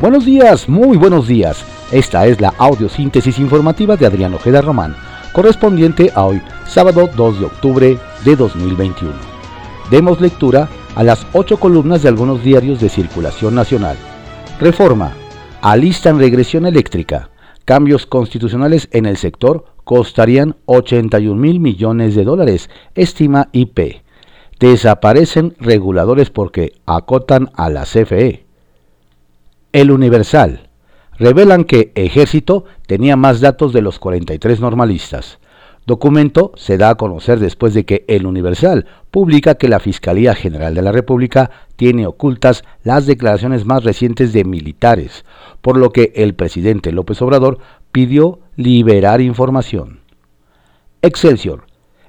Buenos días, muy buenos días. Esta es la audiosíntesis informativa de Adrián Ojeda Román, correspondiente a hoy, sábado 2 de octubre de 2021. Demos lectura a las ocho columnas de algunos diarios de circulación nacional. Reforma. Alistan regresión eléctrica. Cambios constitucionales en el sector costarían 81 mil millones de dólares, estima IP. Desaparecen reguladores porque acotan a la CFE. El Universal. Revelan que Ejército tenía más datos de los 43 normalistas. Documento se da a conocer después de que El Universal publica que la Fiscalía General de la República tiene ocultas las declaraciones más recientes de militares, por lo que el presidente López Obrador pidió liberar información. Excelsior.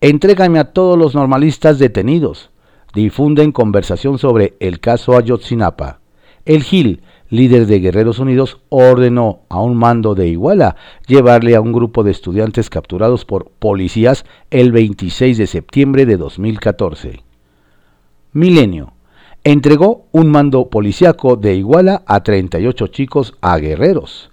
Entrégame a todos los normalistas detenidos. Difunden conversación sobre el caso Ayotzinapa. El Gil líder de Guerreros Unidos, ordenó a un mando de Iguala llevarle a un grupo de estudiantes capturados por policías el 26 de septiembre de 2014. Milenio. Entregó un mando policíaco de Iguala a 38 chicos a guerreros.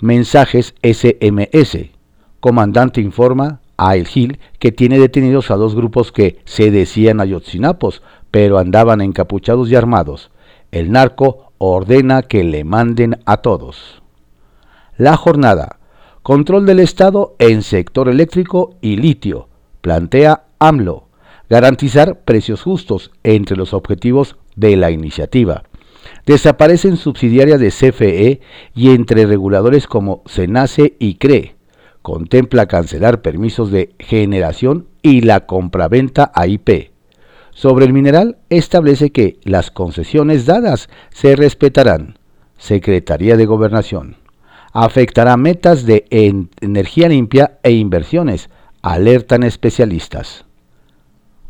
Mensajes SMS. Comandante informa a El Gil que tiene detenidos a dos grupos que se decían ayotzinapos, pero andaban encapuchados y armados. El narco ordena que le manden a todos. La jornada. Control del Estado en sector eléctrico y litio. Plantea AMLO. Garantizar precios justos entre los objetivos de la iniciativa. Desaparecen subsidiarias de CFE y entre reguladores como SENACE y CRE. Contempla cancelar permisos de generación y la compraventa a IP. Sobre el mineral establece que las concesiones dadas se respetarán. Secretaría de Gobernación. Afectará metas de energía limpia e inversiones, alertan especialistas.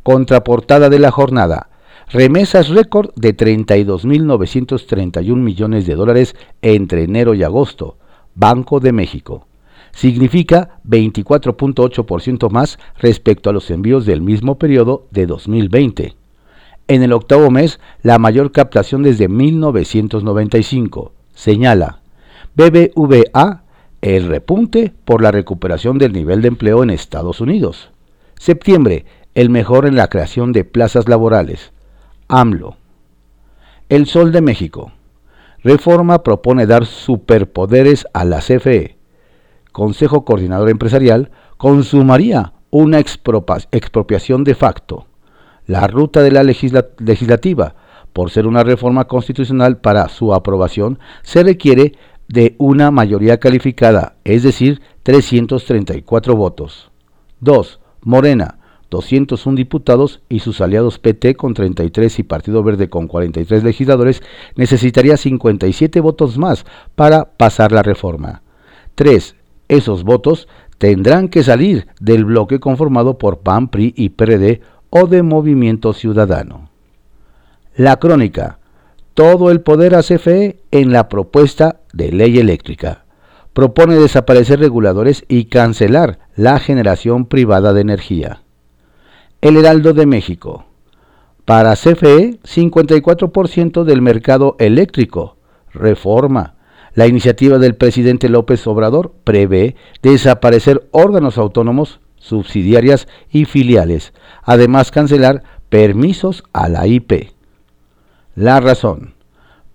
Contraportada de la jornada. Remesas récord de 32.931 millones de dólares entre enero y agosto. Banco de México significa 24.8% más respecto a los envíos del mismo periodo de 2020. En el octavo mes, la mayor captación desde 1995, señala BBVA el repunte por la recuperación del nivel de empleo en Estados Unidos. Septiembre, el mejor en la creación de plazas laborales. AMLO. El Sol de México. Reforma propone dar superpoderes a la CFE. Consejo Coordinador Empresarial consumaría una expropiación de facto. La ruta de la legislativa, por ser una reforma constitucional para su aprobación, se requiere de una mayoría calificada, es decir, 334 votos. 2. Morena, 201 diputados y sus aliados PT con 33 y Partido Verde con 43 legisladores necesitaría 57 votos más para pasar la reforma. 3. Esos votos tendrán que salir del bloque conformado por PAN, PRI y PRD o de Movimiento Ciudadano. La crónica. Todo el poder a CFE en la propuesta de ley eléctrica. Propone desaparecer reguladores y cancelar la generación privada de energía. El Heraldo de México. Para CFE, 54% del mercado eléctrico. Reforma la iniciativa del presidente López Obrador prevé desaparecer órganos autónomos, subsidiarias y filiales, además cancelar permisos a la IP. La razón.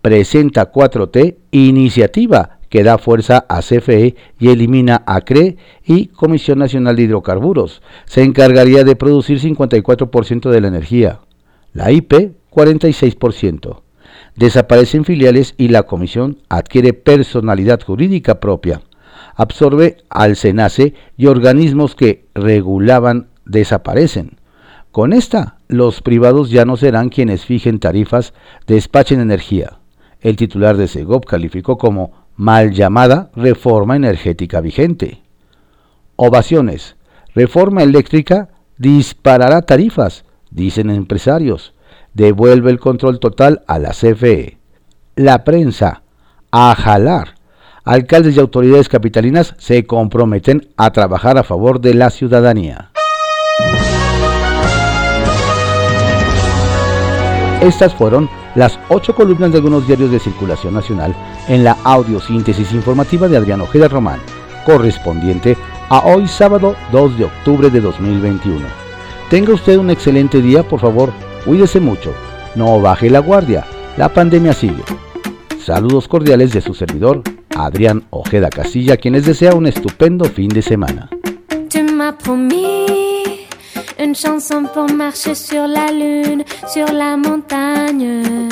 Presenta 4T iniciativa que da fuerza a CFE y elimina a CRE y Comisión Nacional de Hidrocarburos. Se encargaría de producir 54% de la energía. La IP 46% desaparecen filiales y la comisión adquiere personalidad jurídica propia. Absorbe al SENACE y organismos que regulaban desaparecen. Con esta, los privados ya no serán quienes fijen tarifas, despachen energía. El titular de Segov calificó como mal llamada reforma energética vigente. Ovaciones. Reforma eléctrica disparará tarifas, dicen empresarios devuelve el control total a la CFE. La prensa, a jalar. Alcaldes y autoridades capitalinas se comprometen a trabajar a favor de la ciudadanía. Estas fueron las ocho columnas de algunos diarios de circulación nacional en la audiosíntesis informativa de Adrián Ojeda Román, correspondiente a hoy sábado 2 de octubre de 2021. Tenga usted un excelente día, por favor, Cuídese mucho, no baje la guardia, la pandemia sigue. Saludos cordiales de su servidor, Adrián Ojeda Casilla, quien les desea un estupendo fin de semana. Tu m'as promis une chanson pour marcher sur la lune, sur la montagne.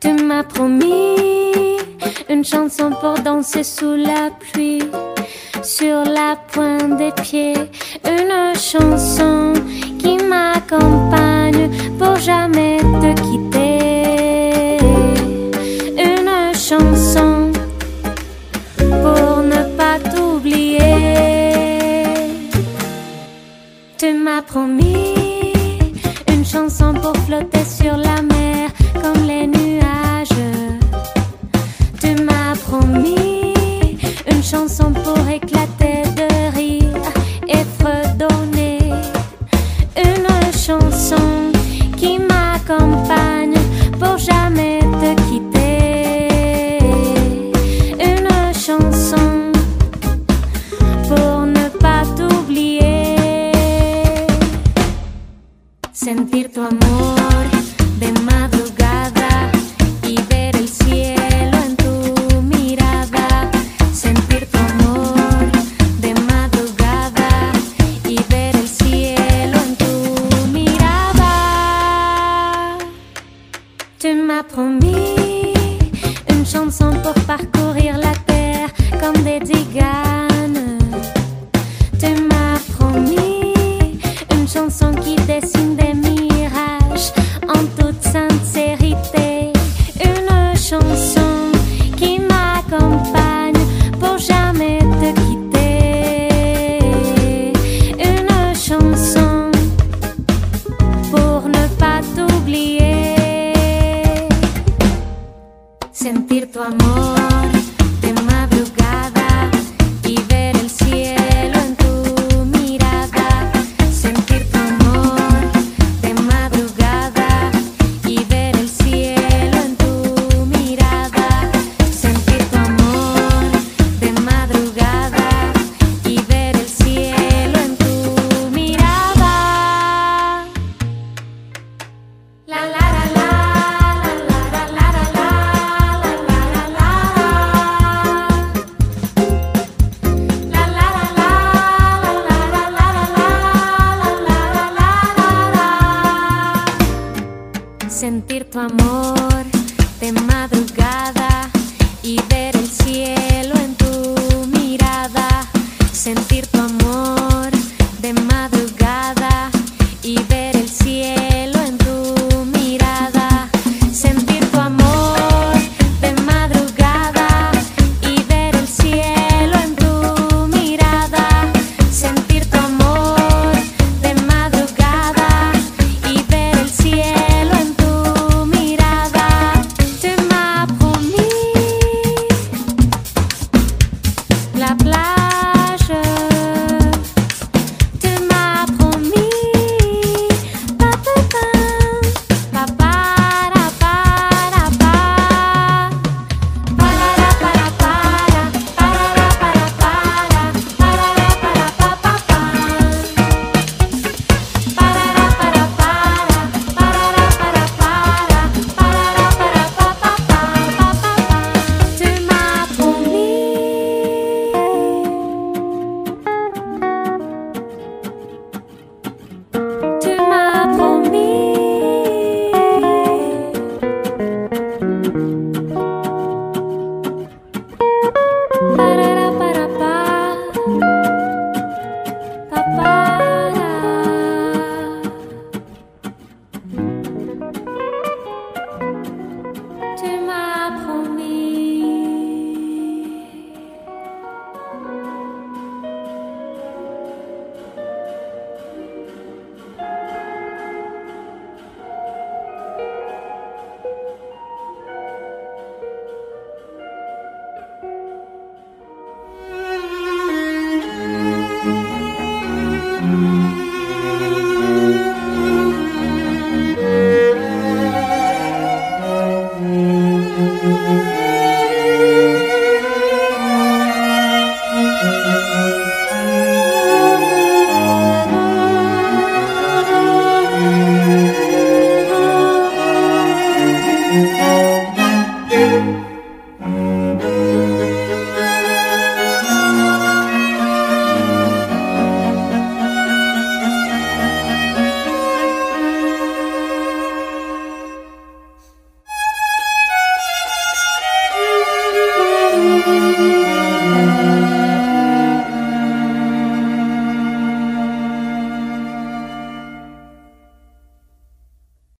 Tu m'as promis une chanson pour danser sous la pluie, sur la pointe des pieds, une chanson. tu amor. 中心。y ver el cielo en